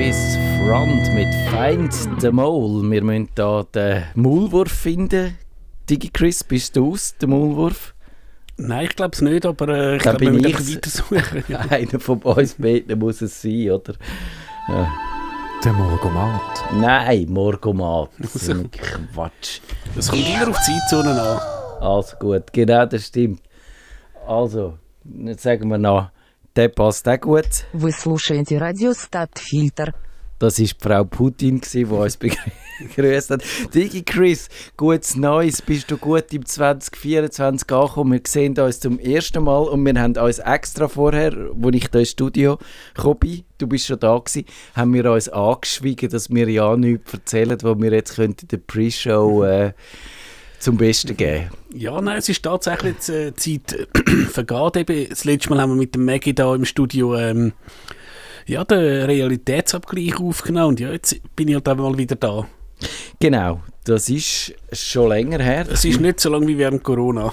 Swiss Front mit Find the Mole. Wir müssen hier den Maulwurf finden. DigiChris, bist du aus, der Maulwurf? Nein, ich glaube es nicht, aber äh, ich glaube, wir bin müssen ich's. weitersuchen. Einer von uns beiden muss es sein, oder? Ja. Der Morgomat. Nein, Morgomat. Das ist ein Quatsch. Das kommt immer auf die Zeitzone an. Also gut, genau, das stimmt. Also, jetzt sagen wir noch, der passt auch gut. Вы слушаете радио Стабфильтр. Das war die Frau Putin, gewesen, die uns begrü- begrüßt hat. Digi Chris, gutes Neues. Bist du gut im 2024 angekommen? Wir sehen uns zum ersten Mal und wir haben uns extra vorher, als ich hier ins Studio gekommen bin, du bist schon da gewesen, haben wir uns angeschwiegen, dass wir ja nichts erzählen, was wir jetzt könnten in der Pre-Show äh, zum Besten geben. Ja, nein, es ist tatsächlich jetzt, äh, Zeit äh, vergeht. Eben, das letzte Mal haben wir mit dem Maggie da im Studio ähm, ja, den Realitätsabgleich aufgenommen und ja, jetzt bin ich halt eben mal wieder da. Genau, das ist schon länger her. Es ist nicht so lange wie während Corona.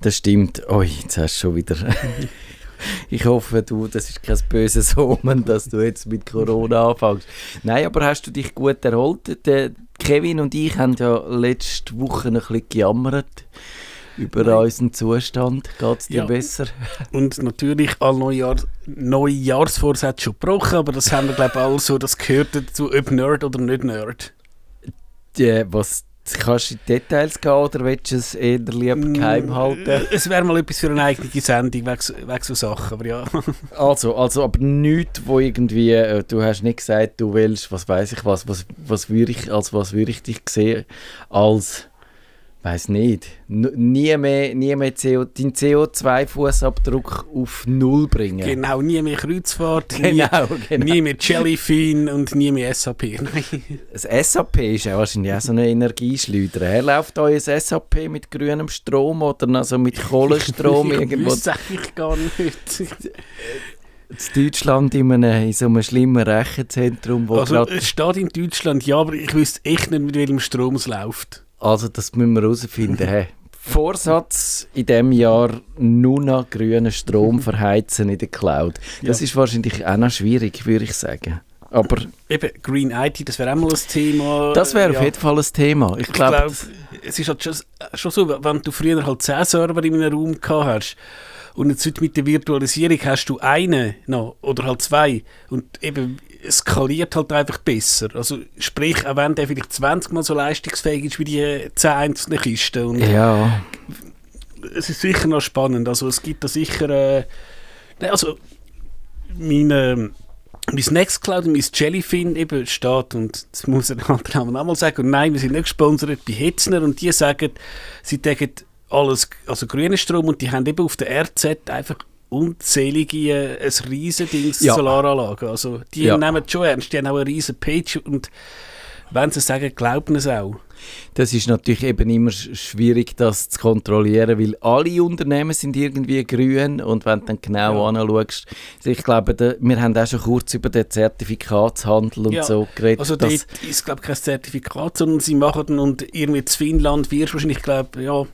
Das stimmt. Ui, jetzt hast du schon wieder. ich hoffe, du, das ist kein böses Omen, dass du jetzt mit Corona anfängst. Nein, aber hast du dich gut erholt? Der Kevin und ich haben ja letzte Woche ein bisschen gejammert über unseren Zustand. Geht es dir Ja. besser? Und natürlich alle Neujahr Neujahrsvorsätze schon gebrochen, aber das haben wir glaube ich alle so, das gehört dazu, ob Nerd oder nicht Nerd. Die, was, kannst du in Details gehen oder willst du es eher lieber geheim halten? Äh, Es wäre mal etwas für eine eigene Sendung, wegen, so- wegen so Sachen, aber ja. Also, also aber nichts, wo irgendwie, äh, du hast nicht gesagt, du willst, was weiß ich was, was, was würde ich, als was würde ich dich sehen, als, weiß nicht, nie mehr, nie mehr CO, deinen CO2-Fußabdruck auf Null bringen. Genau, nie mehr Kreuzfahrt, Genau, nie, genau. nie mehr Jellyfin und nie mehr SAP. Nein. Das SAP ist ja wahrscheinlich auch so eine Energieschleuder. Her läuft euer SAP mit grünem Strom oder noch so mit Kohlenstrom ich irgendwo wüsste eigentlich gar nicht. in Deutschland in, einem, in so einem schlimmen Rechenzentrum, wo Also, es steht in Deutschland, ja, aber ich wüsste echt nicht, mit welchem Strom es läuft. Also das müssen wir herausfinden. Hey. Vorsatz in diesem Jahr nur noch grünen Strom verheizen in der Cloud. Das Ja. ist wahrscheinlich auch noch schwierig, würde ich sagen. Aber Eben, Green IT, das wäre auch mal ein Thema. das wäre ja. auf jeden Fall ein Thema. Ich Ich glaube, glaube, es ist halt schon, schon so, wenn du früher halt 10 Server in einem Raum gehabt hast und jetzt heute mit der Virtualisierung hast du einen noch oder halt zwei und eben es skaliert halt einfach besser. Also sprich, auch wenn der vielleicht 20 mal so leistungsfähig ist wie die 10 einzelnen Kisten und ja, es ist sicher noch spannend. Also es gibt da sicher. Äh, nein, also meine, mein Nextcloud und mein Jellyfin eben steht und das muss den anderen auch mal sagen. Und nein, wir sind nicht gesponsert bei Hetzner und die sagen, sie tägen alles, also grünen Strom und die haben eben auf der RZ einfach unzählige, äh, ein riesen Dings Ja. Solaranlagen. Also die Ja. nehmen es schon ernst, die haben auch eine riesen Page und wenn sie sagen, glauben es auch. das ist natürlich eben immer sch- schwierig, das zu kontrollieren, weil alle Unternehmen sind irgendwie grün und wenn du dann genau Ja. anschaust, also ich glaube, wir haben auch schon kurz über den Zertifikatshandel und Ja, so geredet. Also dort ist glaube kein Zertifikat, sondern sie machen dann und irgendwie in Finnland wirst du wahrscheinlich, glaube ja,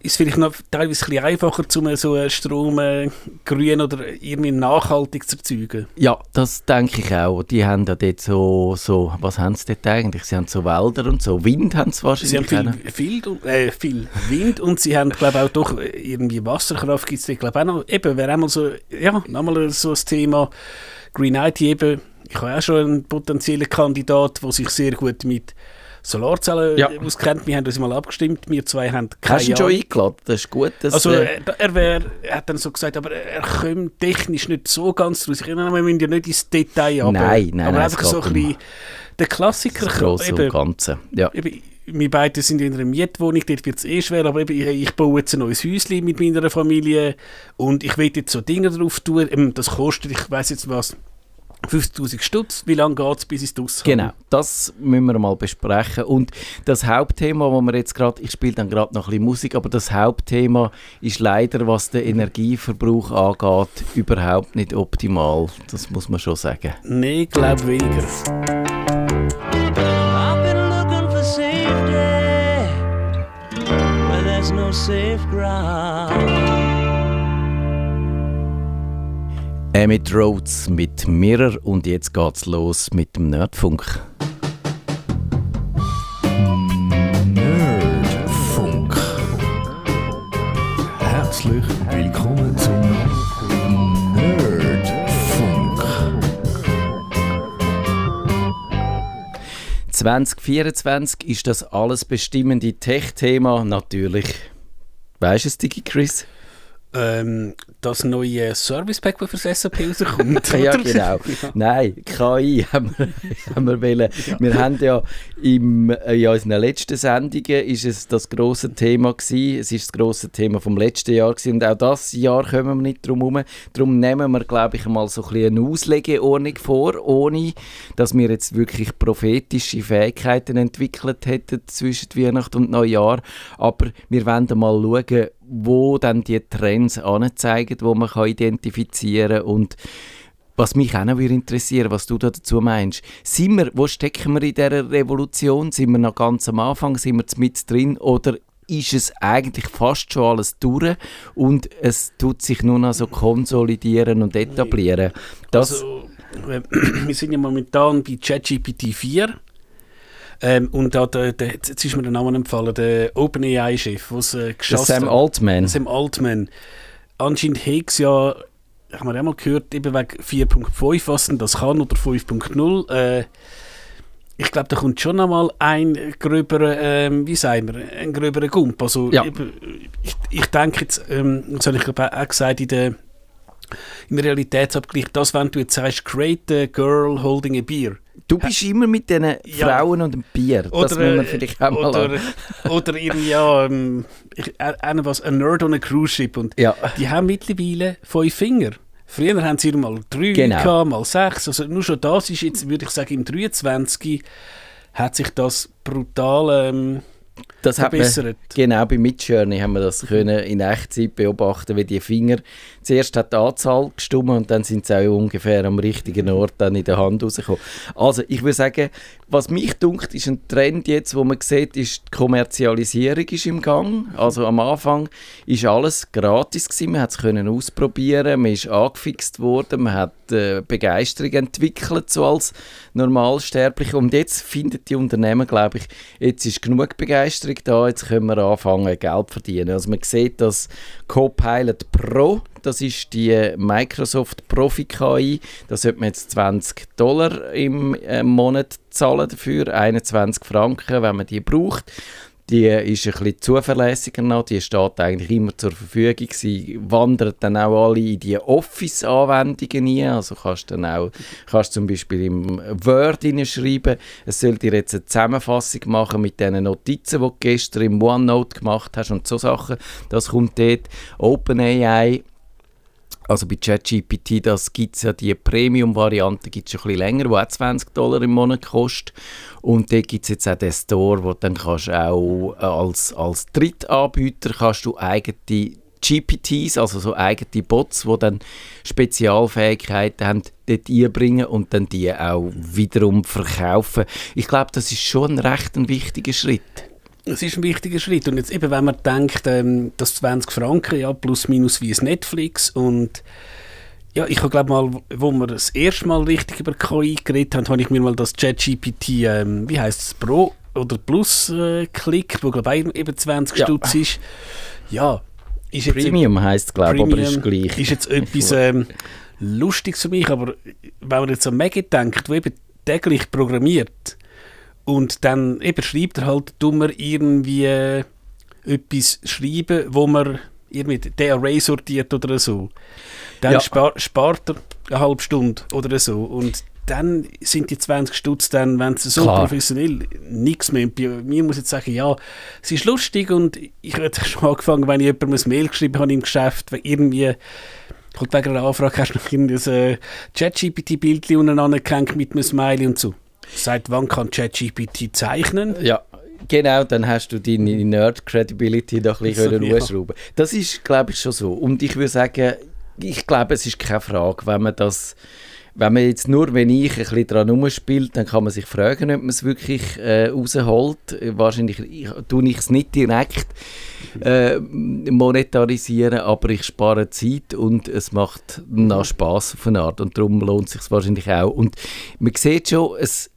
ist vielleicht noch teilweise ein bisschen einfacher, um so einen Strom äh, grün oder irgendwie nachhaltig zu erzeugen. Ja, das denke ich auch. Die haben ja dort so, so was haben sie dort eigentlich? Sie haben so Wälder und so. Wind haben sie Sie haben wahrscheinlich viel, viel, äh, viel Wind und sie haben, glaube auch doch irgendwie Wasserkraft gibt es, glaube auch noch, eben, wäre einmal so, ja, nochmal so ein Thema, Green IT eben, ich habe auch schon einen potenziellen Kandidat, der sich sehr gut mit Solarzellen Ja. auskennt. Wir haben uns mal abgestimmt, wir zwei haben keine Hast du ihn schon eingeladen? Das ist gut. Dass, Also äh, äh, er, wär, er hat dann so gesagt, aber er kommt technisch nicht so ganz raus. Ich meine, wir müssen ja nicht ins Detail aber, Nein, nein, aber nein, einfach so ein bisschen der Klassiker. das Grosse und eben, Ganze. Ja. eben, wir beide sind in einer Mietwohnung, dort wird es eh schwer, aber ich, ich baue jetzt ein neues Häuschen mit meiner Familie und ich will jetzt so Dinge drauf tun, eben, das kostet, ich weiß jetzt was, 50'000 Stutz, wie lange geht es, bis es draus? Genau, das müssen wir mal besprechen. Und das Hauptthema, wo wir jetzt gerade, ich spiele dann gerade noch ein bisschen Musik, aber das Hauptthema ist leider, was den Energieverbrauch angeht, überhaupt nicht optimal. Das muss man schon sagen. Nein, ich glaube weniger. I've been looking for safety where there's no safe ground. Emmett Rhodes mit Mirror und jetzt geht's los mit dem Nerdfunk. Nerdfunk. Herzlich willkommen zum Nerdfunk. 2024 ist das alles bestimmende Tech-Thema natürlich. Weißt du es, Digi Chris? Ähm, das neue Service Pack, das für das SAP rauskommt. ja, genau. Nein, KI haben wir, haben wir wollen. Wir haben ja im, äh, in unseren letzten Sendungen ist es das große Thema gewesen. Es ist das große Thema vom letzten Jahr gewesen. und auch das Jahr kommen wir nicht drum herum. Darum nehmen wir, glaube ich, mal so ein bisschen eine Auslegeordnung vor, ohne dass wir jetzt wirklich prophetische Fähigkeiten entwickelt hätten zwischen Weihnachten und Neujahr. Aber wir wollen mal schauen, wo dann die Trends anzeigen, wo man kann identifizieren und was mich auch noch würde interessieren, was du da dazu meinst. Sind wir, wo stecken wir in dieser Revolution? Sind wir noch ganz am Anfang? Sind wir mit drin? Oder ist es eigentlich fast schon alles durch und es tut sich nur noch so konsolidieren und etablieren? Das, Also, äh, wir sind ja momentan bei ChatGPT 4. Ähm, und da, der, der, jetzt ist mir der Name empfallen, der OpenAI-Chef, der es äh, geschafft Sam hat. Altman. Sam Altman. Anscheinend hat es ja, haben wir auch mal gehört, eben wegen 4.5, was denn das kann, oder 5.0. Äh, ich glaube, da kommt schon einmal ein gröberer, ähm, wie sagen wir, ein gröberer Gump. Also, Ja. ich, ich denke jetzt, ähm, das habe ich glaube auch gesagt in der im Realitätsabgleich, das, wenn du jetzt sagst, create a girl holding a beer. Du bist immer mit diesen Ja. Frauen und dem Bier. das Oder, müssen wir äh, vielleicht auch mal oder, oder irgendwie, ja, ähm, ich, äh, einer was, a nerd on a cruise ship. Und Ja. die haben mittlerweile fünf Finger. Früher haben sie mal drei, Genau. gehabt, mal sechs. Also nur schon das ist jetzt, würde ich sagen, im 23 hat sich das brutal ähm, Das hat man, verbessert. genau, bei Midjourney haben wir das können in Echtzeit beobachten, wie die Finger, zuerst hat die Anzahl gestimmt und dann sind sie auch ungefähr am richtigen Ort dann in der Hand rausgekommen. Also ich würde sagen, was mich dunkt, ist ein Trend jetzt, wo man sieht, ist die Kommerzialisierung ist im Gang. Also am Anfang ist alles gratis gewesen, man hat es können ausprobieren, man ist angefixt worden, man hat äh, Begeisterung entwickelt, so als Normalsterbliche. Und jetzt finden die Unternehmen, glaube ich, jetzt ist genug Begeisterung da, jetzt können wir anfangen, Geld zu verdienen. Also man sieht, dass Copilot Pro, das ist die Microsoft Profi KI, da sollte man jetzt 20 Dollar im äh, Monat zahlen dafür, 21 Franken, wenn man die braucht. Die ist ein bisschen zuverlässiger noch, die steht eigentlich immer zur Verfügung. Sie wandert dann auch alle in die Office-Anwendungen ein, also kannst dann auch, kannst zum Beispiel im Word schreiben, es soll dir jetzt eine Zusammenfassung machen mit den Notizen, die du gestern im OneNote gemacht hast und so Sachen. Das kommt dort. OpenAI also bei ChatGPT, das gibt es ja die Premium-Variante, gibt es schon ein bisschen länger, die auch 20 Dollar im Monat kostet. Und dort gibt es jetzt auch den Store, wo dann kannst auch äh, als, als Drittanbieter kannst du eigene GPTs, also so eigene Bots, die dann Spezialfähigkeiten haben, dort einbringen und dann die auch wiederum verkaufen. Ich glaube, das ist schon ein recht ein wichtiger Schritt. Es ist ein wichtiger Schritt. Und jetzt eben, wenn man denkt, ähm, das 20 Franken, ja, plus minus wie es Netflix und ja, ich habe glaube mal, wo wir das erste Mal richtig über KI geredet haben, habe ich mir mal das ChatGPT, ähm, wie heißt es, Pro oder Plus äh, Klick, wo glaube ich eben 20 Ja. Stutz ist. Ja, ist jetzt Premium heisst es, glaube ich, aber ist gleich. ist jetzt etwas ähm, Lustiges für mich, aber wenn man jetzt an Maggie denkt, der eben täglich programmiert und dann eben schreibt er halt, du mir irgendwie etwas schreiben, wo man irgendwie den Array sortiert oder so. Dann Ja. spar, spart er eine halbe Stunde oder so und dann sind die 20 Stutz dann, wenn es so Klar. professionell nichts mehr. Mir muss jetzt sagen, ja, es ist lustig und ich hätte schon angefangen, wenn ich jemandem ein Mail geschrieben habe im Geschäft, weil irgendwie kommt wegen einer Anfrage, hast du noch irgendein äh, ChatGPT-Bild unten angehängt mit einem Smiley und so. Seit wann kann ChatGPT zeichnen? Ja, genau, dann hast du deine Nerd-Credibility da ein bisschen So, ja. hochschrauben. Das ist, glaube ich, schon so. Und ich würde sagen, ich glaube, es ist keine Frage, wenn man das wenn man jetzt nur, wenn ich ein bisschen dran rumspielt, dann kann man sich fragen, ob man es wirklich äh, rausholt. Wahrscheinlich ich, tue ich es nicht direkt äh, monetarisieren, aber ich spare Zeit und es macht noch Spaß auf eine Art und darum lohnt es sich wahrscheinlich auch. Und man sieht schon, es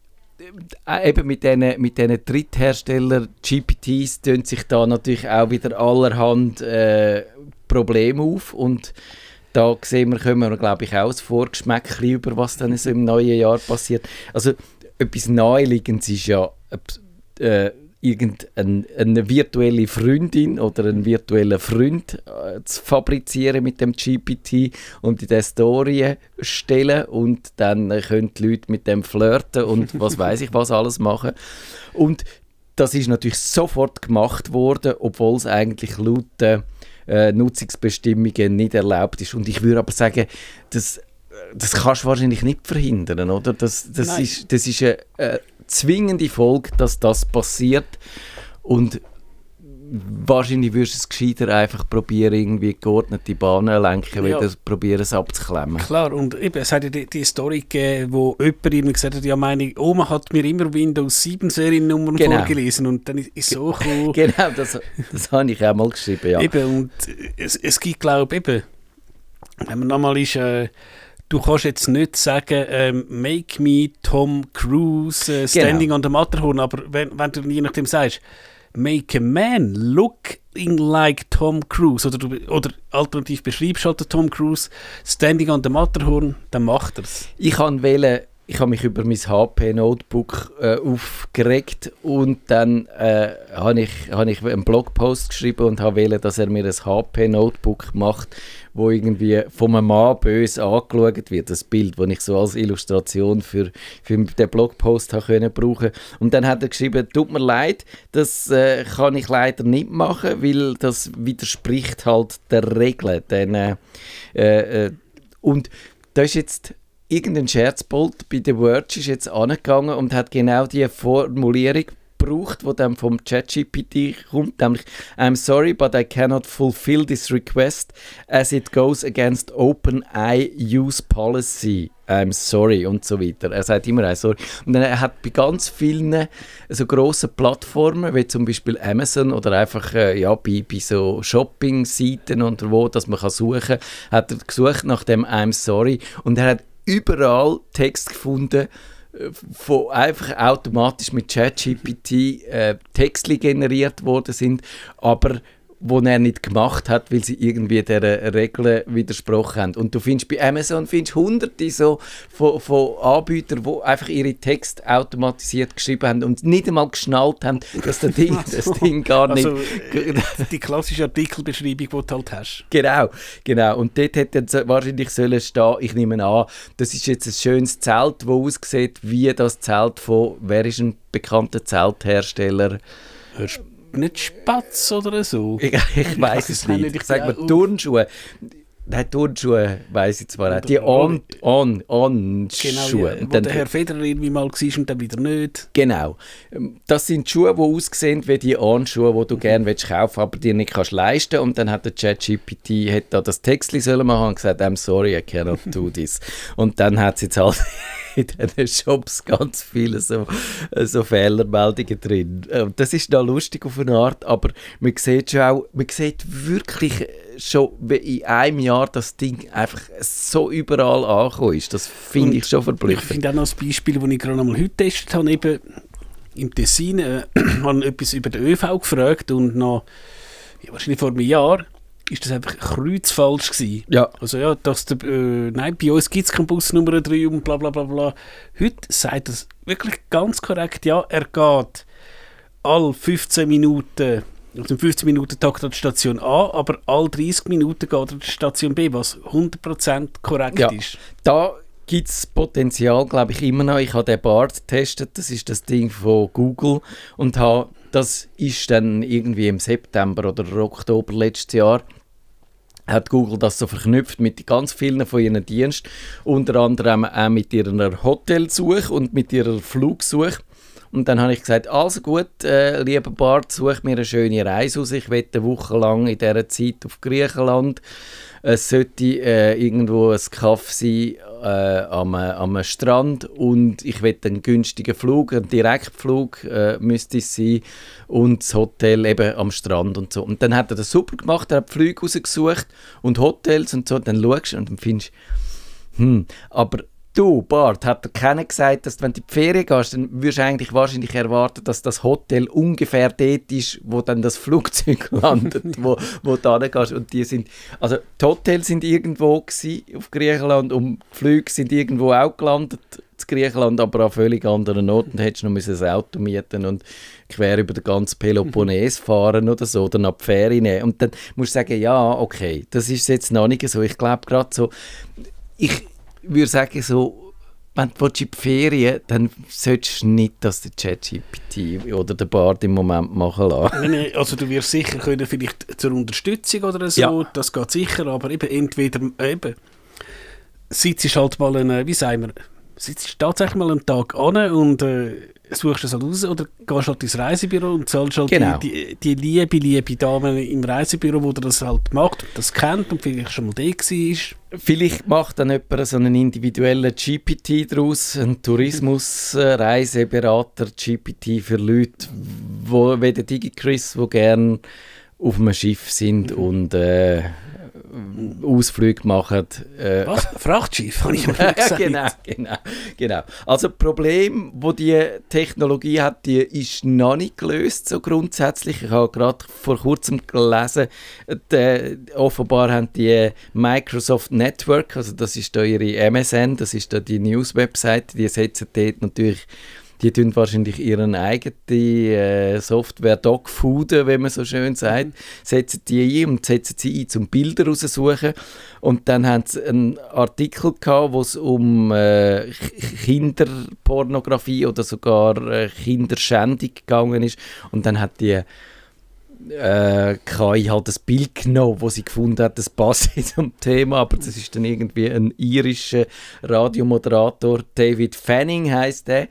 eben mit diesen mit diesen Dritthersteller GPTs tun sich da natürlich auch wieder allerhand äh, Probleme auf und da sehen wir, können wir, glaube ich, auch ein Vorgeschmäckchen über, was dann so im neuen Jahr passiert. Also etwas Naheliegendes ist ja äh, irgendeine eine virtuelle Freundin oder einen virtuellen Freund äh, zu fabrizieren mit dem GPT und in der Story stellen und dann äh, können die Leute mit dem flirten und was weiß ich was alles machen. Und das ist natürlich sofort gemacht worden, obwohl es eigentlich laut äh, äh, Nutzungsbestimmungen nicht erlaubt ist. Und ich würde aber sagen, das, das kannst du wahrscheinlich nicht verhindern, oder? Das, das, Nein. ist, das ist eine, eine zwingende Folge, dass das passiert. Und wahrscheinlich würdest du es gescheiter einfach probieren, irgendwie geordnete Bahnen lenken, Ja. wieder probieren es abzuklemmen. Klar, und eben, es hat ja die, die Story gegeben, wo jemand irgendwie gesagt hat, ja meine Oma hat mir immer Windows 7 Seriennummern Genau. vorgelesen und dann ist, ist so cool. Genau, das, das habe ich auch mal geschrieben, ja. Eben, und es, es gibt, glaube ich, eben, wenn man nochmal ist, äh, du kannst jetzt nicht sagen, ähm, make me Tom Cruise äh, standing on the Matterhorn, aber wenn, wenn du je nachdem sagst, make a man looking like Tom Cruise, oder, du, oder alternativ beschreibst halt den Tom Cruise standing on the Matterhorn, dann macht er es. Ich kann wählen, ich habe mich über mein HP Notebook äh, aufgeregt und dann äh, habe ich, hab ich einen Blogpost geschrieben und habe wählen, dass er mir ein HP Notebook macht, wo irgendwie von einem Mann böse angeschaut wird, das Bild, das ich so als Illustration für, für den Blogpost habe können brauchen. Und dann hat er geschrieben, tut mir leid, das äh, kann ich leider nicht machen, weil das widerspricht halt der Regel. Dann, äh, äh, und da ist jetzt irgendein Scherzbold bei The Verge ist jetzt angegangen und hat genau die Formulierung gebraucht, die dann vom ChatGPT kommt, nämlich I'm sorry, but I cannot fulfill this request as it goes against OpenAI use policy. I'm sorry und so weiter. Er sagt immer I'm sorry. Und dann er hat bei ganz vielen so grossen Plattformen, wie zum Beispiel Amazon oder einfach äh, ja, bei, bei so Shopping-Seiten und wo, dass man kann suchen kann, hat er gesucht nach dem I'm sorry und er hat überall Text gefunden, von einfach automatisch mit ChatGPT äh, Texte generiert worden sind, aber wo er nicht gemacht hat, weil sie irgendwie der Regeln widersprochen haben. Und du findest bei Amazon findest hunderte so von, von Anbietern, die einfach ihre Texte automatisiert geschrieben haben und nicht einmal geschnallt haben, dass das Ding, das Ding gar nicht... Also die klassische Artikelbeschreibung, die du halt hast. Genau, genau. Und dort hätte wahrscheinlich sollen stehen, ich nehme an, das ist jetzt ein schönes Zelt, das aussieht wie das Zelt von, wer ist ein bekannter Zelthersteller? Hörst nicht Spatz oder so? Ich, ich weiß es nicht. Ich sage mal Turnschuhe. Nein, Turnschuhe weiß ich zwar auch. Die On, On, On Genau, Schuhe. ja, wo dann- der Herr Federer irgendwie mal war und dann wieder nicht. Genau. Ähm, Das sind Schuhe, die aussehen wie die On-Schuhe, die du gerne willst kaufen aber dir nicht kannst leisten Und dann hat der ChatGPT hat da das Text sollen machen und gesagt, I'm sorry, I cannot do this. und dann hat es jetzt halt in diesen Shops ganz viele so, äh, so Fehlermeldungen drin. Ähm, Das ist noch lustig auf eine Art, aber man sieht schon auch, man sieht wirklich äh, schon in einem Jahr das Ding einfach so überall angekommen ist. Das finde ich schon Ich verblüffend. finde auch noch ein Beispiel, das ich gerade noch mal heute getestet habe, eben im Tessin, äh, habe etwas über den ÖV gefragt und noch, ja, wahrscheinlich vor einem Jahr, ist das einfach kreuzfalsch gewesen. Ja. Also ja, dass der, äh, nein, bei uns gibt es keinen Bus Nummer 3 und bla bla bla bla. Heute sagt das wirklich ganz korrekt, ja, er geht alle 15 Minuten, also im 15 Minuten Takt an die Station A, aber alle 30 Minuten geht er an die Station B, was 100% korrekt Ja. ist. Da gibt es Potenzial, glaube ich, immer noch. Ich habe den BART getestet, das ist das Ding von Google und habe, das ist dann irgendwie im September oder Oktober letztes Jahr hat Google das so verknüpft mit ganz vielen von ihren Diensten, unter anderem auch mit ihrer Hotelsuche und mit ihrer Flugsuche. Und dann habe ich gesagt, also gut, äh, lieber Bart, such mir eine schöne Reise aus. Ich will eine Woche lang in dieser Zeit auf Griechenland. Es sollte äh, irgendwo ein Kaff sein äh, am, am Strand und ich will einen günstigen Flug, einen Direktflug äh, müsste es sein und das Hotel eben am Strand und so. Und dann hat er das super gemacht, er hat Flüge rausgesucht und Hotels und so. Dann schaust du und dann findest hm, aber Du, Bart, hat der keiner gesagt, dass wenn du in die Ferien gehst, dann würdest du eigentlich wahrscheinlich erwarten, dass das Hotel ungefähr dort ist, wo dann das Flugzeug landet, wo, wo du hingehst. Und die sind, also die Hotels sind irgendwo gewesen auf Griechenland und die Flüge sind irgendwo auch gelandet in Griechenland, aber an völlig anderen Orten. Da hättest du noch ein Auto mieten und quer über den ganzen Peloponnes fahren oder so, oder nach die Ferien nehmen. Und dann musst du sagen, ja, okay, das ist jetzt noch nicht so. Ich glaube gerade so, ich würde sagen, so, wenn du in die Ferien dann solltest du nicht das der ChatGPT oder der Bard im Moment machen lassen. Nein, also du wirst sicher können, vielleicht zur Unterstützung oder so, Ja. das geht sicher, aber eben entweder, eben, sitzt halt mal, eine, wie sagen wir, sitzt tatsächlich mal einen Tag an und äh, suchst es halt raus oder gehst halt ins Reisebüro und zahlst halt Genau. die, die, die liebe, liebe Dame im Reisebüro, wo das halt macht und das kennt und vielleicht schon mal da war. Vielleicht macht dann jemand so einen individuellen GPT daraus, einen Tourismus-Reiseberater GPT für Leute, wo, wie der DigiChris, die gerne auf einem Schiff sind und äh, Ausflüge machen. Äh, Was? Frachtschiff, habe ich mal gesagt. genau, genau, genau. Also das Problem, wo die Technologie hat, die ist noch nicht gelöst, so grundsätzlich. Ich habe gerade vor kurzem gelesen, die, offenbar haben die Microsoft Network, also das ist da ihre MSN, das ist da die News-Webseite, die setzen dort natürlich die tun wahrscheinlich ihren eigenen äh, Software Dogfooden, wenn man so schön sagt, setzen die ein und setzen sie ein, zum Bilder raussuchen. Und dann haben sie einen Artikel gehabt, wo es um äh, Kinderpornografie oder sogar äh, Kinderschändung gegangen ist. Und dann hat die äh, KI halt das Bild genommen, wo sie gefunden hat, das passt zum Thema, aber das ist dann irgendwie ein irischer Radiomoderator, David Fanning heißt der,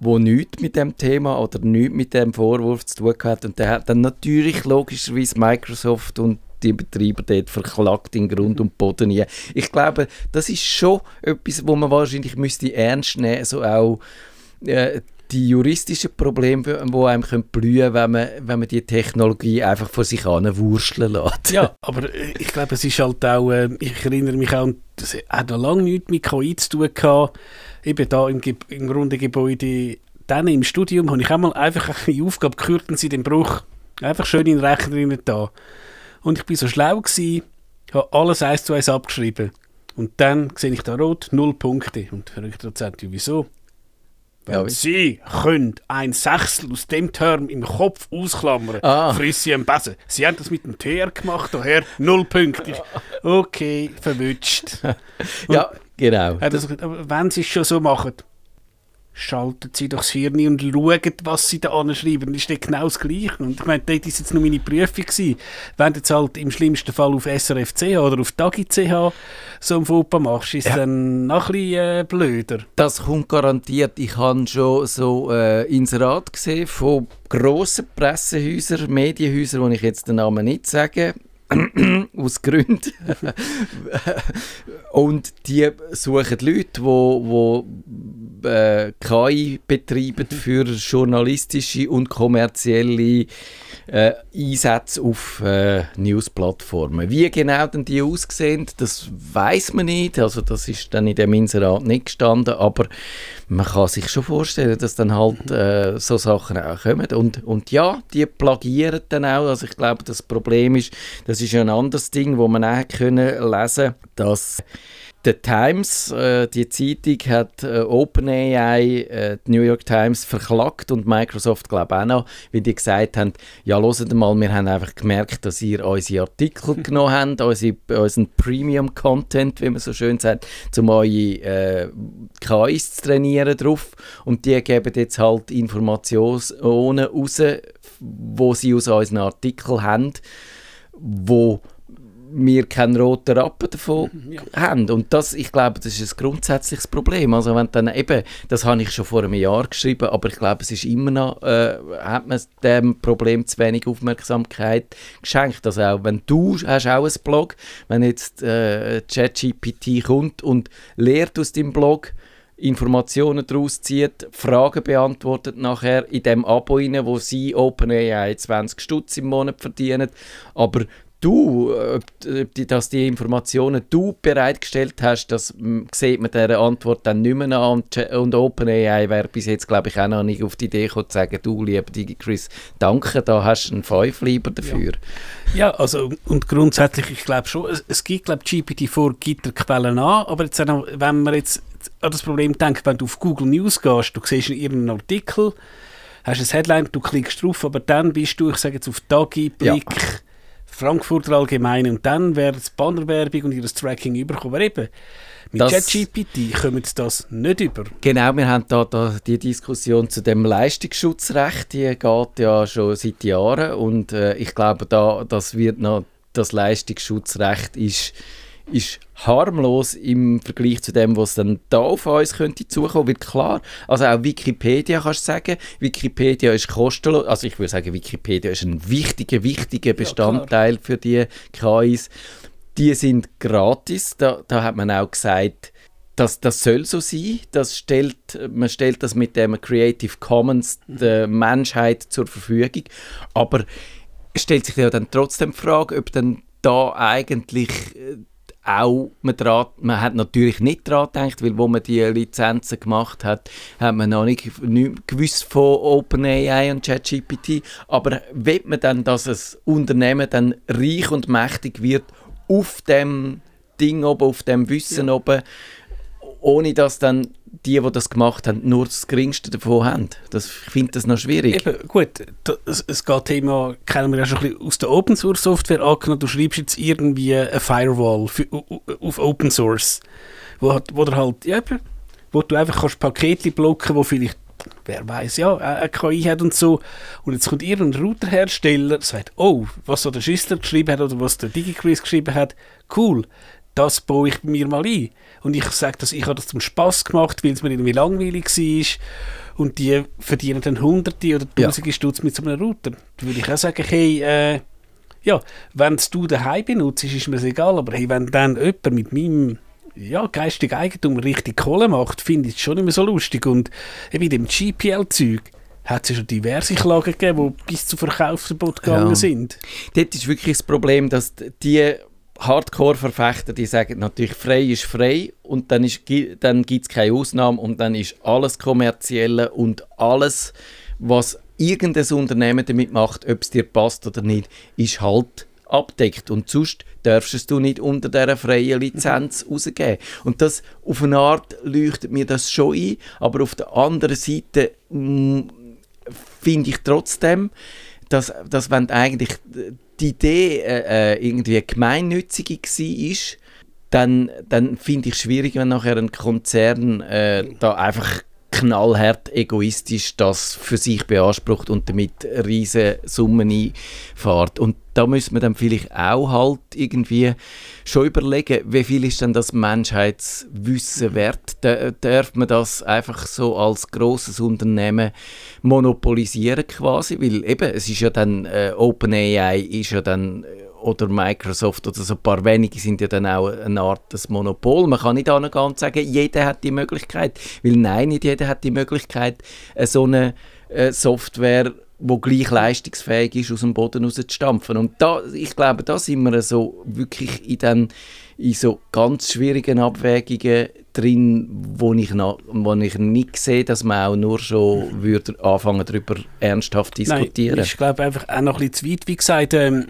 wo nichts mit dem Thema oder nichts mit dem Vorwurf zu tun hat und der hat dann natürlich logischerweise Microsoft und die Betreiber dort verklagt in Grund und Boden nie. Ich glaube, das ist schon etwas, wo man wahrscheinlich müsste ernst nehmen, so auch äh, die juristischen Probleme, die einem können blühen wenn man, wenn man die Technologie einfach vor sich an wurschteln lässt. Ja, aber äh, ich glaube, es ist halt auch, äh, ich erinnere mich auch, das hat noch lange nichts mit KI zu tun gehabt. Eben da im, im Grundgebäude, dann im Studium, habe ich auch mal einfach eine Aufgabe gekürten Sie den Bruch. Einfach schön in den Rechner rein da. Und ich bin so schlau gewesen, habe alles eins zu eins abgeschrieben. Und dann sehe ich da rot, null Punkte. Und der Dozent, ja, wieso? Wie- Sie können ein Sechstel aus dem Term im Kopf ausklammern, Ah. friss Sie einen Besen. Sie haben das mit dem TR gemacht, daher null Punkte. Okay, verwünscht. Ja, genau. Aber wenn Sie es schon so machen, schalten Sie das Hirn und schauen, was Sie da anschreiben. Das ist genau das Gleiche. Und ich meine, dort war jetzt nur meine Prüfung. Gewesen. Wenn du jetzt halt im schlimmsten Fall auf SRF-CH oder auf TAGI-CH so ein Fauxpas machst, ist es dann noch ein bisschen äh, blöder. Das kommt garantiert. Ich habe schon so äh, Inserat gesehen von grossen Pressehäusern, Medienhäusern, wo ich jetzt den Namen nicht sage, aus Gründen. Und die suchen Leute, wo, wo äh, KI betreiben für journalistische und kommerzielle äh, Einsätze auf äh, Newsplattformen. Wie genau denn die aussehen, das weiß man nicht. Also das ist dann in dem Inserat nicht gestanden, aber man kann sich schon vorstellen, dass dann halt äh, so Sachen auch kommen. Und, und ja, die plagieren dann auch. Also ich glaube, das Problem ist, das ist ein anderes Ding, wo man auch können lesen, dass The Times, äh, die Zeitung, hat äh, OpenAI, äh, die New York Times, verklagt und Microsoft, glaube auch noch, weil die gesagt haben, ja, hört mal, wir haben einfach gemerkt, dass ihr unsere Artikel genommen habt, unsere, unseren Premium-Content, wie man so schön sagt, um eure äh, KIs zu trainieren drauf. Und die geben jetzt halt Informationen raus, wo sie aus unseren Artikeln haben, wo wir keinen roten Rappen davon Mhm, Ja. haben. Und das, ich glaube, das ist ein grundsätzliches Problem. Also wenn dann eben, das habe ich schon vor einem Jahr geschrieben, aber ich glaube, es ist immer noch, äh, hat man dem Problem zu wenig Aufmerksamkeit geschenkt. Also auch wenn du hast auch ein Blog, wenn jetzt äh, ChatGPT kommt und lehrt aus deinem Blog, Informationen daraus zieht, Fragen beantwortet nachher in dem Abo rein, wo sie OpenAI 20 Stutz im Monat verdienen, aber du, äh, dass die Informationen du bereitgestellt hast, das mm, sieht man dieser Antwort dann nicht mehr an und, und OpenAI wäre bis jetzt glaube ich auch noch nicht auf die Idee gekommen zu sagen, du lieber DigiChris, danke, da hast du einen Five lieber dafür. Ja, also und grundsätzlich, ich glaube schon, es, es gibt, glaube GPT-4 gibt er Quellen an, aber jetzt, wenn man jetzt an das Problem denkt, wenn du auf Google News gehst, du siehst in irgendeinem Artikel, hast ein Headline, du klickst drauf, aber dann bist du, ich sage jetzt auf Dagi, Ja. Frankfurter Allgemeine und dann wäre es Bannerwerbung und ihr Tracking überkommen. Aber eben, mit ChatGPT kommen sie das nicht über. Genau, wir haben da, da die Diskussion zu dem Leistungsschutzrecht, die geht ja schon seit Jahren und äh, ich glaube, da, das wird noch, das Leistungsschutzrecht ist, ist harmlos im Vergleich zu dem, was dann da auf uns könnte zukommen, wird klar. Also auch Wikipedia kannst du sagen, Wikipedia ist kostenlos, also ich würde sagen, Wikipedia ist ein wichtiger, wichtiger Bestandteil für die KIs. Die sind gratis, da, da hat man auch gesagt, das, das soll so sein. Das stellt, man stellt das mit dem Creative Commons der Menschheit zur Verfügung. Aber es stellt sich ja dann trotzdem die Frage, ob dann da eigentlich äh, auch man, dran, man hat natürlich nicht daran gedacht, weil wo man die Lizenzen gemacht hat, hat man noch nicht, nicht gewusst von OpenAI und ChatGPT. Aber will man dann, dass ein Unternehmen dann reich und mächtig wird auf dem Ding oben, auf dem Wissen oben, ohne dass dann die, die das gemacht haben, nur das Geringste davon haben. Das, ich finde das noch schwierig. Eben, gut, da, es, es geht Thema, kennen wir ja schon ein bisschen aus der Open Source Software angenommen, du schreibst jetzt irgendwie eine Firewall für, auf Open Source, wo, wo, der halt, ja, wo du einfach kannst Pakete blocken, wo vielleicht, wer weiß ja, eine KI hat und so, und jetzt kommt irgendein Routerhersteller, sagt, oh, was so der Schüssler geschrieben hat oder was der DigiChris geschrieben hat, cool, das baue ich mir mal ein. Und ich sage, dass ich habe das zum Spaß gemacht, weil es mir irgendwie langweilig war. Und die verdienen dann Hunderte oder Ja. Tausende Stutz mit so einem Router. Da würde ich auch sagen, hey, äh, ja, wenn du daheim benutzt, ist mir das egal. Aber hey, wenn dann jemand mit meinem ja, geistigen Eigentum richtig Kohle macht, finde ich es schon nicht mehr so lustig. Und eben in dem GPL-Zeug hat es ja schon diverse Klagen gegeben, die bis zu Verkaufsverbot gegangen Ja. sind. Dort ist wirklich das Problem, dass die Hardcore-Verfechter, die sagen natürlich, frei ist frei und dann, ist, dann gibt es keine Ausnahme und dann ist alles Kommerzielle und alles, was irgendein Unternehmen damit macht, ob es dir passt oder nicht, ist halt abdeckt und sonst darfst du nicht unter dieser freien Lizenz rausgeben. Und das auf eine Art leuchtet mir das schon ein, aber auf der anderen Seite mm, finde ich trotzdem, dass, dass wenn eigentlich die Idee äh, äh, irgendwie gemeinnützige war, dann, dann finde ich es schwierig, wenn nachher ein Konzern äh, da einfach knallhart egoistisch das für sich beansprucht und damit riesige Summen einfährt. Und da müssen wir dann vielleicht auch halt irgendwie schon überlegen, wie viel ist denn das Menschheitswissen wert? Da- Darf man das einfach so als großes Unternehmen monopolisieren quasi? Weil eben, es ist ja dann, äh, OpenAI ist ja dann äh, oder Microsoft oder so ein paar wenige sind ja dann auch eine Art des Monopol. Man kann nicht angehen und sagen, jeder hat die Möglichkeit. Weil nein, nicht jeder hat die Möglichkeit, äh, so eine äh, Software, wo gleich leistungsfähig ist, aus dem Boden rauszustampfen. Und da, ich glaube, da sind wir so wirklich in, den, in so ganz schwierigen Abwägungen drin, wo ich, noch, wo ich nicht sehe, dass man auch nur schon würde anfangen, darüber ernsthaft diskutieren. Nein, ist glaube einfach auch noch ein bisschen zu weit. Wie gesagt, ähm,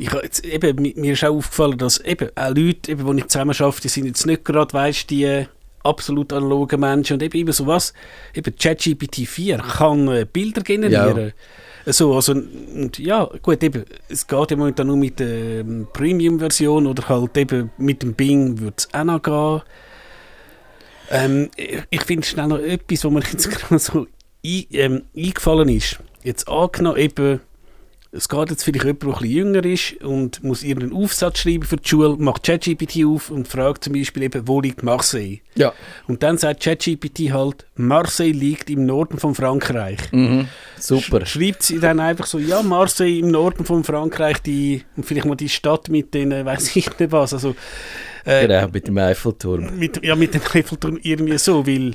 ich, jetzt, eben, mi- mir ist auch aufgefallen, dass eben auch Leute, eben, die ich zusammen arbeite, die sind jetzt nicht gerade, weißt die absolut analogen Menschen und eben immer so was, eben ChatGPT 4 kann äh, Bilder generieren. So, also, und ja, gut, eben, es geht ja momentan nur mit der ähm, Premium-Version oder halt eben mit dem Bing würde es auch noch gehen. Ähm, ich ich finde schnell noch etwas, was mir jetzt gerade so ein, ähm, eingefallen ist. Jetzt angenommen eben, es geht jetzt vielleicht jemand, der ein bisschen jünger ist und muss irgendeinen Aufsatz schreiben für die Schule, macht ChatGPT auf und fragt zum Beispiel eben, wo liegt Marseille? Ja. Und dann sagt ChatGPT halt, Marseille liegt im Norden von Frankreich. Mhm. Super. Schreibt sie dann einfach so, ja, Marseille im Norden von Frankreich, die, und vielleicht mal die Stadt mit den, äh, weiß ich nicht was, also äh, Genau, mit dem Eiffelturm. mit, ja, mit dem Eiffelturm irgendwie so, weil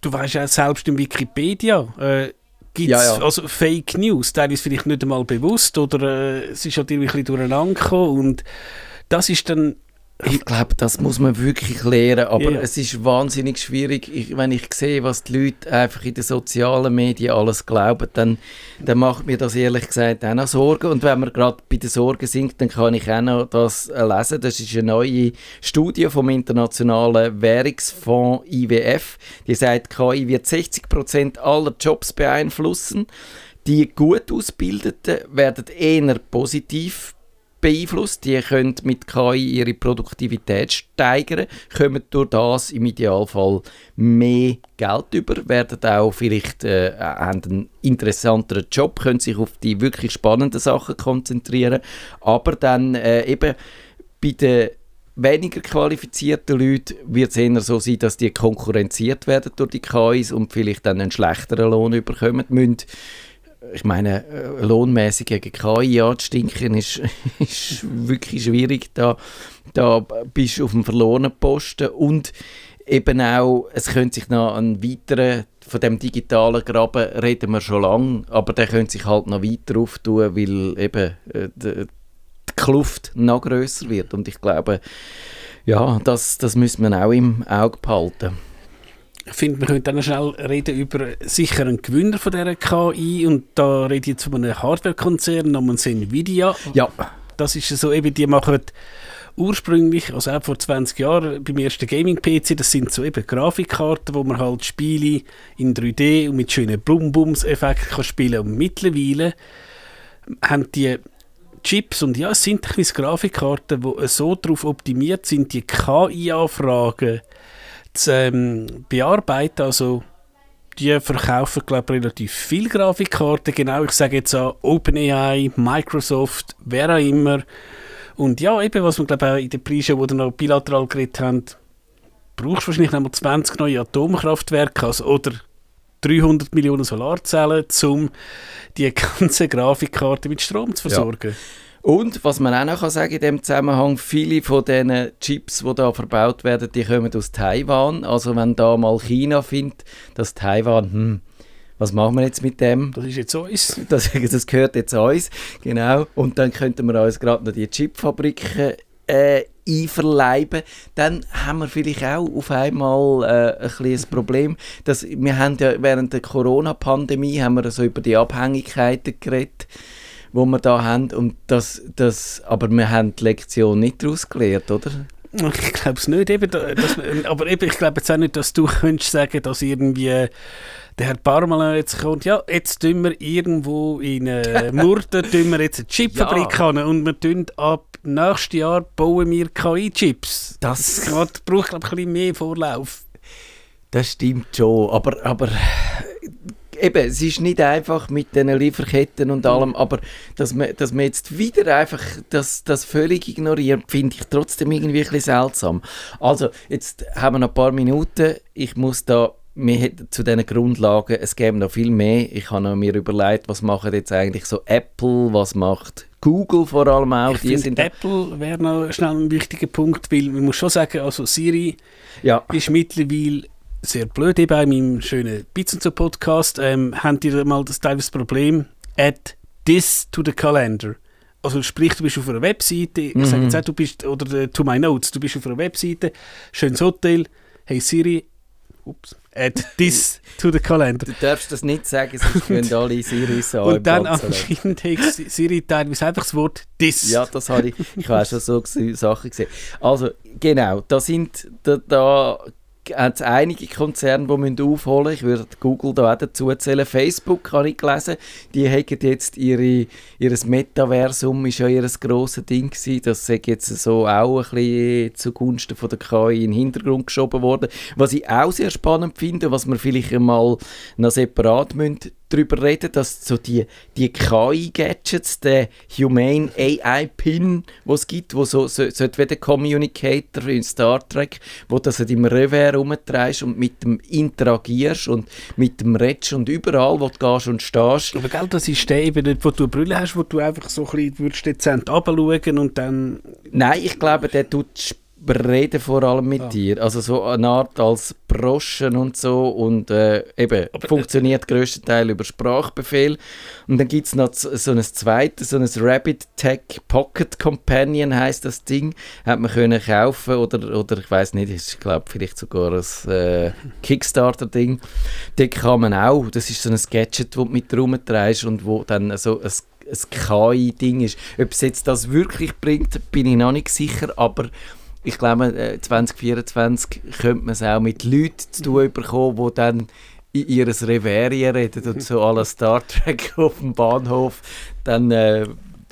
du weißt ja selbst in Wikipedia äh, gibt es Ja, ja. also Fake News, teilweise vielleicht nicht einmal bewusst oder äh, es ist halt irgendwie ein bisschen durcheinander gekommen und das ist dann Ich glaube, das muss man wirklich lernen, aber Ja. es ist wahnsinnig schwierig. Ich, wenn ich sehe, was die Leute einfach in den sozialen Medien alles glauben, dann, dann macht mir das ehrlich gesagt auch noch Sorgen. Und wenn wir gerade bei den Sorgen sind, dann kann ich auch noch das äh, lesen. Das ist eine neue Studie vom Internationalen Währungsfonds IWF. Die sagt, KI wird 60% aller Jobs beeinflussen. Die gut Ausgebildeten werden eher positiv beeinflusst. Die können mit KI ihre Produktivität steigern, kommen durch das im Idealfall mehr Geld über, werden auch vielleicht äh, haben einen interessanteren Job, können sich auf die wirklich spannenden Sachen konzentrieren, aber dann äh, eben bei den weniger qualifizierten Leuten wird es eher so sein, dass die konkurrenziert werden durch die KIs und vielleicht dann einen schlechteren Lohn bekommen müssen ich meine, äh, lohnmäßig gegen KI anzustinken ist, ist wirklich schwierig. Da, da bist du auf dem verlorenen Posten und eben auch, es könnte sich noch ein weiterer, von dem digitalen Graben reden wir schon lange, aber der könnte sich halt noch weiter auftun, weil eben äh, die, die Kluft noch grösser wird und ich glaube, ja, das, das müssen wir auch im Auge behalten. Ich finde, wir können dann schnell reden über sicher einen Gewinner von dieser KI und da rede ich jetzt von einem Hardware-Konzern namens Nvidia. Ja, Das ist so eben, die machen ursprünglich, also auch vor 20 Jahren beim ersten Gaming-PC, das sind so eben Grafikkarten, wo man halt Spiele in 3D und mit schönen Blum-Bums-Effekten kann spielen und mittlerweile haben die Chips und ja, es sind ein Grafikkarten, die so darauf optimiert sind, die KI-Anfragen zu ähm, bearbeiten, also die verkaufen, glaube ich, relativ viele Grafikkarten. Genau, ich sage jetzt an OpenAI, Microsoft, wer auch immer. Und ja, eben, was wir, glaube ich, auch in den Preisen, die wir noch bilateral geredet haben, brauchst du wahrscheinlich noch mal 20 neue Atomkraftwerke also, oder 300 Millionen Solarzellen, um die ganze Grafikkarte mit Strom zu versorgen. Und was man auch noch kann sagen in dem Zusammenhang, viele von diesen Chips, die da verbaut werden, die kommen aus Taiwan. Also wenn da mal China findet, dass Taiwan, hm, was machen wir jetzt mit dem? Das ist jetzt ist. Das, das gehört jetzt uns, genau. Und dann könnten wir uns gerade noch die Chipfabriken äh, einverleiben. Dann haben wir vielleicht auch auf einmal äh, ein kleines Problem. Dass, wir haben ja während der Corona-Pandemie haben wir so über die Abhängigkeiten geredet wo wir da haben und das, das, aber wir haben die Lektion nicht daraus gelernt, oder? Ich glaube es nicht. Eben, da- dass, aber eben, ich glaube jetzt auch nicht, dass du könntest sagen, dass irgendwie der Herr Parmelin jetzt kommt, ja, jetzt tun wir irgendwo in äh, Murten tun wir jetzt eine Chipfabrik an und wir tun ab nächstes Jahr bauen wir KI-Chips. Das- Das braucht, glaube ich, ein bisschen mehr Vorlauf. Das stimmt schon, aber, aber eben, es ist nicht einfach mit den Lieferketten und allem, aber dass man, dass man jetzt wieder einfach das, das völlig ignoriert, finde ich trotzdem irgendwie ein bisschen seltsam. Also, jetzt haben wir noch ein paar Minuten. Ich muss da hätten zu diesen Grundlagen, es gäbe noch viel mehr. Ich habe mir überlegt, was machen jetzt eigentlich so Apple, was macht Google vor allem auch. Ich Die Apple wäre noch schnell ein wichtiger Punkt, weil man muss schon sagen, also Siri ja, ist mittlerweile sehr blöd. Eben bei meinem schönen Pizza zu Podcast ähm, haben die mal das teilweise Problem, add this to the calendar. Also sprich, du bist auf einer Webseite, ich sage jetzt auch, du bist, oder äh, to my notes, du bist auf einer Webseite, schönes Hotel, hey Siri, ups, add this to the calendar. du darfst das nicht sagen, sonst können alle an. im Und dann anscheinend hat Siri teilweise einfach das Wort this. Ja, das habe ich. Ich habe schon so Sachen gesehen. Also, genau, da sind da, da hat einige Konzerne, die müssen aufholen Ich würde Google da auch dazu zählen. Facebook habe ich gelesen, die haben jetzt ihre, ihr Metaversum, ist ja ihr grosses Ding gewesen. Das ist jetzt so auch ein bisschen zugunsten von der KI in den Hintergrund geschoben worden. Was ich auch sehr spannend finde, was wir vielleicht einmal noch separat müssen darüber reden, dass so die, die KI-Gadgets, der Humane AI-Pin, wo es gibt, wo so, so, so wie der Communicator in Star Trek, wo das deinem Revers rumtreibst und mit dem interagierst und mit dem redest und überall, wo du gehst und stehst. Aber gell, das ist der eben nicht, wo du eine Brille hast, wo du einfach so ein bisschen würdest dezent runterschauen und dann... Nein, ich glaube, der tut reden vor allem mit Ah. dir. Also so eine Art als Broschen und so und äh, eben Aber, äh, funktioniert größtenteils über Sprachbefehl. Und dann gibt es noch so ein zweites, so ein Rabbit Tech Pocket Companion heißt das Ding. Hat man können kaufen oder, oder ich weiß nicht, ist glaube vielleicht sogar ein äh, Kickstarter-Ding. Den kann man auch, das ist so ein Gadget, wo du mit rumtreibst und wo dann so ein ein KI-Ding ist. Ob es jetzt das wirklich bringt, bin ich noch nicht sicher, aber ich glaube, äh, 2024 könnte man es auch mit Leuten zu tun bekommen, die dann in ihr Reverie reden und so la Star Trek auf dem Bahnhof dann, äh,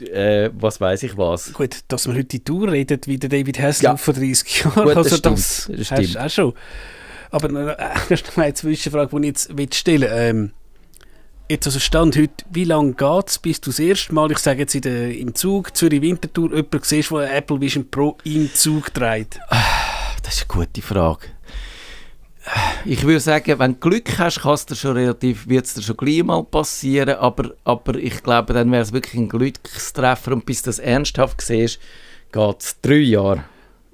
äh, was weiß ich was. Gut, dass wir heute die Tour reden, wie der David Hasselhoff Ja. vor 30 Jahren. Gut, das also stimmt, das, das hast stimmt. du auch schon. Aber äh, das ist eine Zwischenfrage, die ich jetzt will stellen ähm, Jetzt also Stand heute, wie lange geht es, bis du das erste Mal, ich sage jetzt in der, im Zug, Zürich Wintertour, jemanden siehst, der Apple Vision Pro im Zug trägt? Das ist eine gute Frage. Ich würde sagen, wenn du Glück hast, wird es dir schon gleich mal passieren, aber, aber ich glaube, dann wäre es wirklich ein Glückstreffer und bis du das ernsthaft siehst, geht es drei Jahre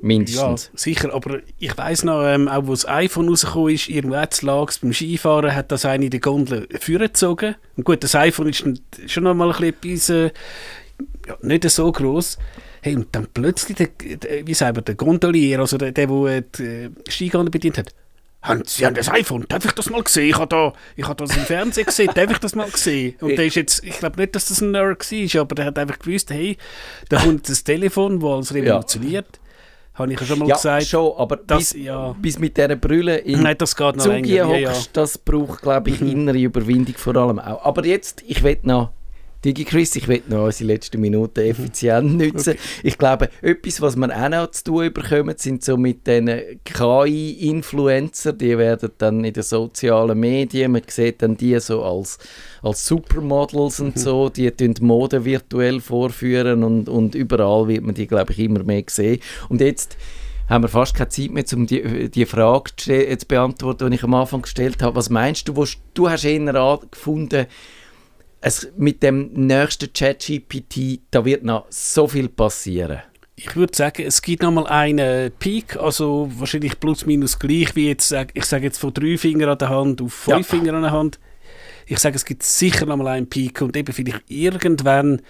mindestens. Ja, sicher, aber ich weiss noch, ähm, auch wo das iPhone rausgekommen ist, irgendwo zu Lags beim Skifahren, hat das eine in der Gondel vorgezogen. Und gut, das iPhone ist schon noch mal ein bisschen etwas, äh, ja, nicht so groß. Hey, und dann plötzlich, der, der, wie sagen wir, der Gondolier, also der, der, der äh, die äh, Skigondel bedient hat, haben Sie haben das iPhone, darf ich das mal gesehen? Ich habe da, ich habe das im Fernsehen gesehen, darf ich das mal gesehen? Und der ist jetzt, ich glaube nicht, dass das ein Nerd war, aber der hat einfach gewusst, hey, da kommt das Telefon, das alles revolutioniert. Habe ich ja schon mal Ja, gesagt. schon, aber Das- bis, ja. bis mit dieser Brille in Nein, das geht noch Zug länger. Ja, hockst, ja. Das braucht, glaube ich, innere Überwindung vor allem auch. Aber jetzt, ich will noch, DigiChris, ich will noch unsere letzten Minuten Mhm. effizient nutzen. Ich glaube, etwas, was wir auch noch zu tun bekommen, sind so mit den KI-Influencer, die werden dann in den sozialen Medien, man sieht dann die so als, als Supermodels und Mhm. so, die tun die Mode virtuell vorführen und, und überall wird man die, glaube ich, immer mehr sehen. Und jetzt haben wir fast keine Zeit mehr, um die, die Frage zu, ste- zu beantworten, die ich am Anfang gestellt habe. Was meinst du, wo, du hast eher gefunden, es, mit dem nächsten ChatGPT, da wird noch so viel passieren. Ich würde sagen, es gibt nochmal einen Peak, also wahrscheinlich plus minus gleich wie jetzt, ich sage jetzt von drei Fingern an der Hand auf fünf Ja. Finger an der Hand. Ich sage, es gibt sicher nochmal einen Peak und eben vielleicht irgendwann,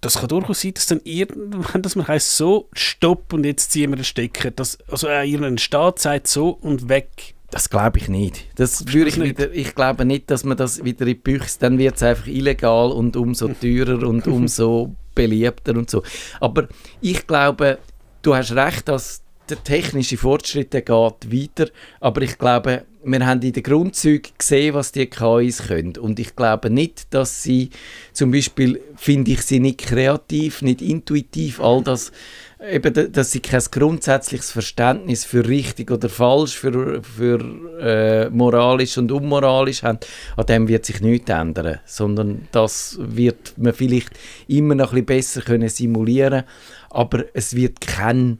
das kann durchaus sein, dass dann irgendwann, dass man heißt so, stopp und jetzt ziehen wir den Stecker. Das, also äh, irgendein Staat sagt so und weg. Das glaube ich nicht. Das würde ich, nicht? wieder, ich glaube nicht, dass man das wieder in die Büchse, dann wird es einfach illegal und umso teurer und umso beliebter und so. Aber ich glaube, du hast recht, dass der technische Fortschritt der geht weiter, aber ich glaube, wir haben in den Grundzügen gesehen, was die KIs können. Und ich glaube nicht, dass sie, zum Beispiel finde ich sie nicht kreativ, nicht intuitiv, all das, eben, da- dass sie kein grundsätzliches Verständnis für richtig oder falsch, für, für äh, moralisch und unmoralisch haben, an dem wird sich nichts ändern, sondern das wird man vielleicht immer noch ein bisschen besser können simulieren, aber es wird kein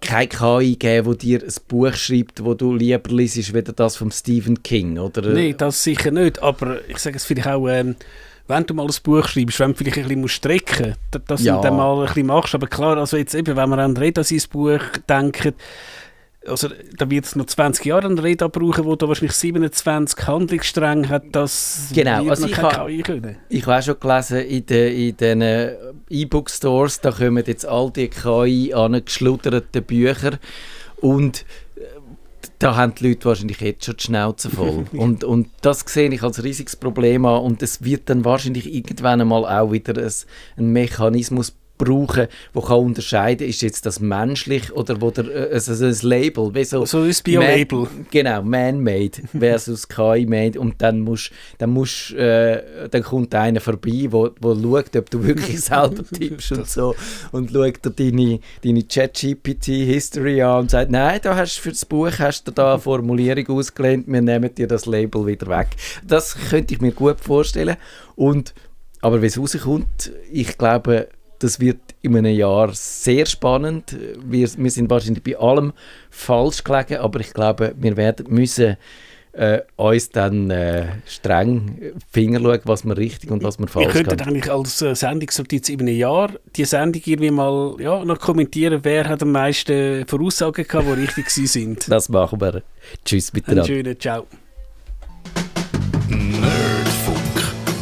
keine KI geben, wo dir ein Buch schreibt, wo du lieber liest, weder das von Stephen King, oder? Nein, das sicher nicht, aber ich sage es vielleicht auch, ähm, wenn du mal ein Buch schreibst, wenn du vielleicht ein bisschen strecken musst, dass Ja. du dann mal ein bisschen machst, aber klar, also jetzt eben, wenn wir an Reda sein Buch denken, also da wird es noch 20 Jahre an Reda brauchen, wo da wahrscheinlich 27 Handlungsstränge hat, das Genau, also ich keine ha- KI können. Ich habe auch schon gelesen, in den in den, äh, E-Book-Stores, da kommen jetzt all die KI angeschludderten Bücher und äh, da haben die Leute wahrscheinlich jetzt schon die Schnauze voll. und, und das sehe ich als riesiges Problem an und es wird dann wahrscheinlich irgendwann einmal auch wieder ein, ein Mechanismus brauchen, wo kann unterscheiden, ist jetzt das menschlich oder wo der, äh, also ein Label, wie so, So ein Bio-Label. Man- Genau, man-made versus KI-made und dann musst, dann musst, äh, dann kommt einer vorbei, wo, wo schaut, ob du wirklich selber tippst und so und schaut dir deine, deine ChatGPT-History an und sagt, nein, da hast du für das Buch hast du da eine Formulierung ausgelehnt, wir nehmen dir das Label wieder weg. Das könnte ich mir gut vorstellen und aber wie es rauskommt, ich glaube, das wird in einem Jahr sehr spannend. Wir, wir sind wahrscheinlich bei allem falsch gelegen, aber ich glaube, wir werden müssen äh, uns dann äh, streng Finger schauen, was wir richtig und was wir Ihr falsch könntet haben. eigentlich als äh, Sendungsnotiz in einem Jahr die Sendung irgendwie mal ja, noch kommentieren, wer hat am meisten Voraussagen gehabt, die richtig gewesen sind. Das machen wir. Tschüss Einen miteinander. schönen Ciao.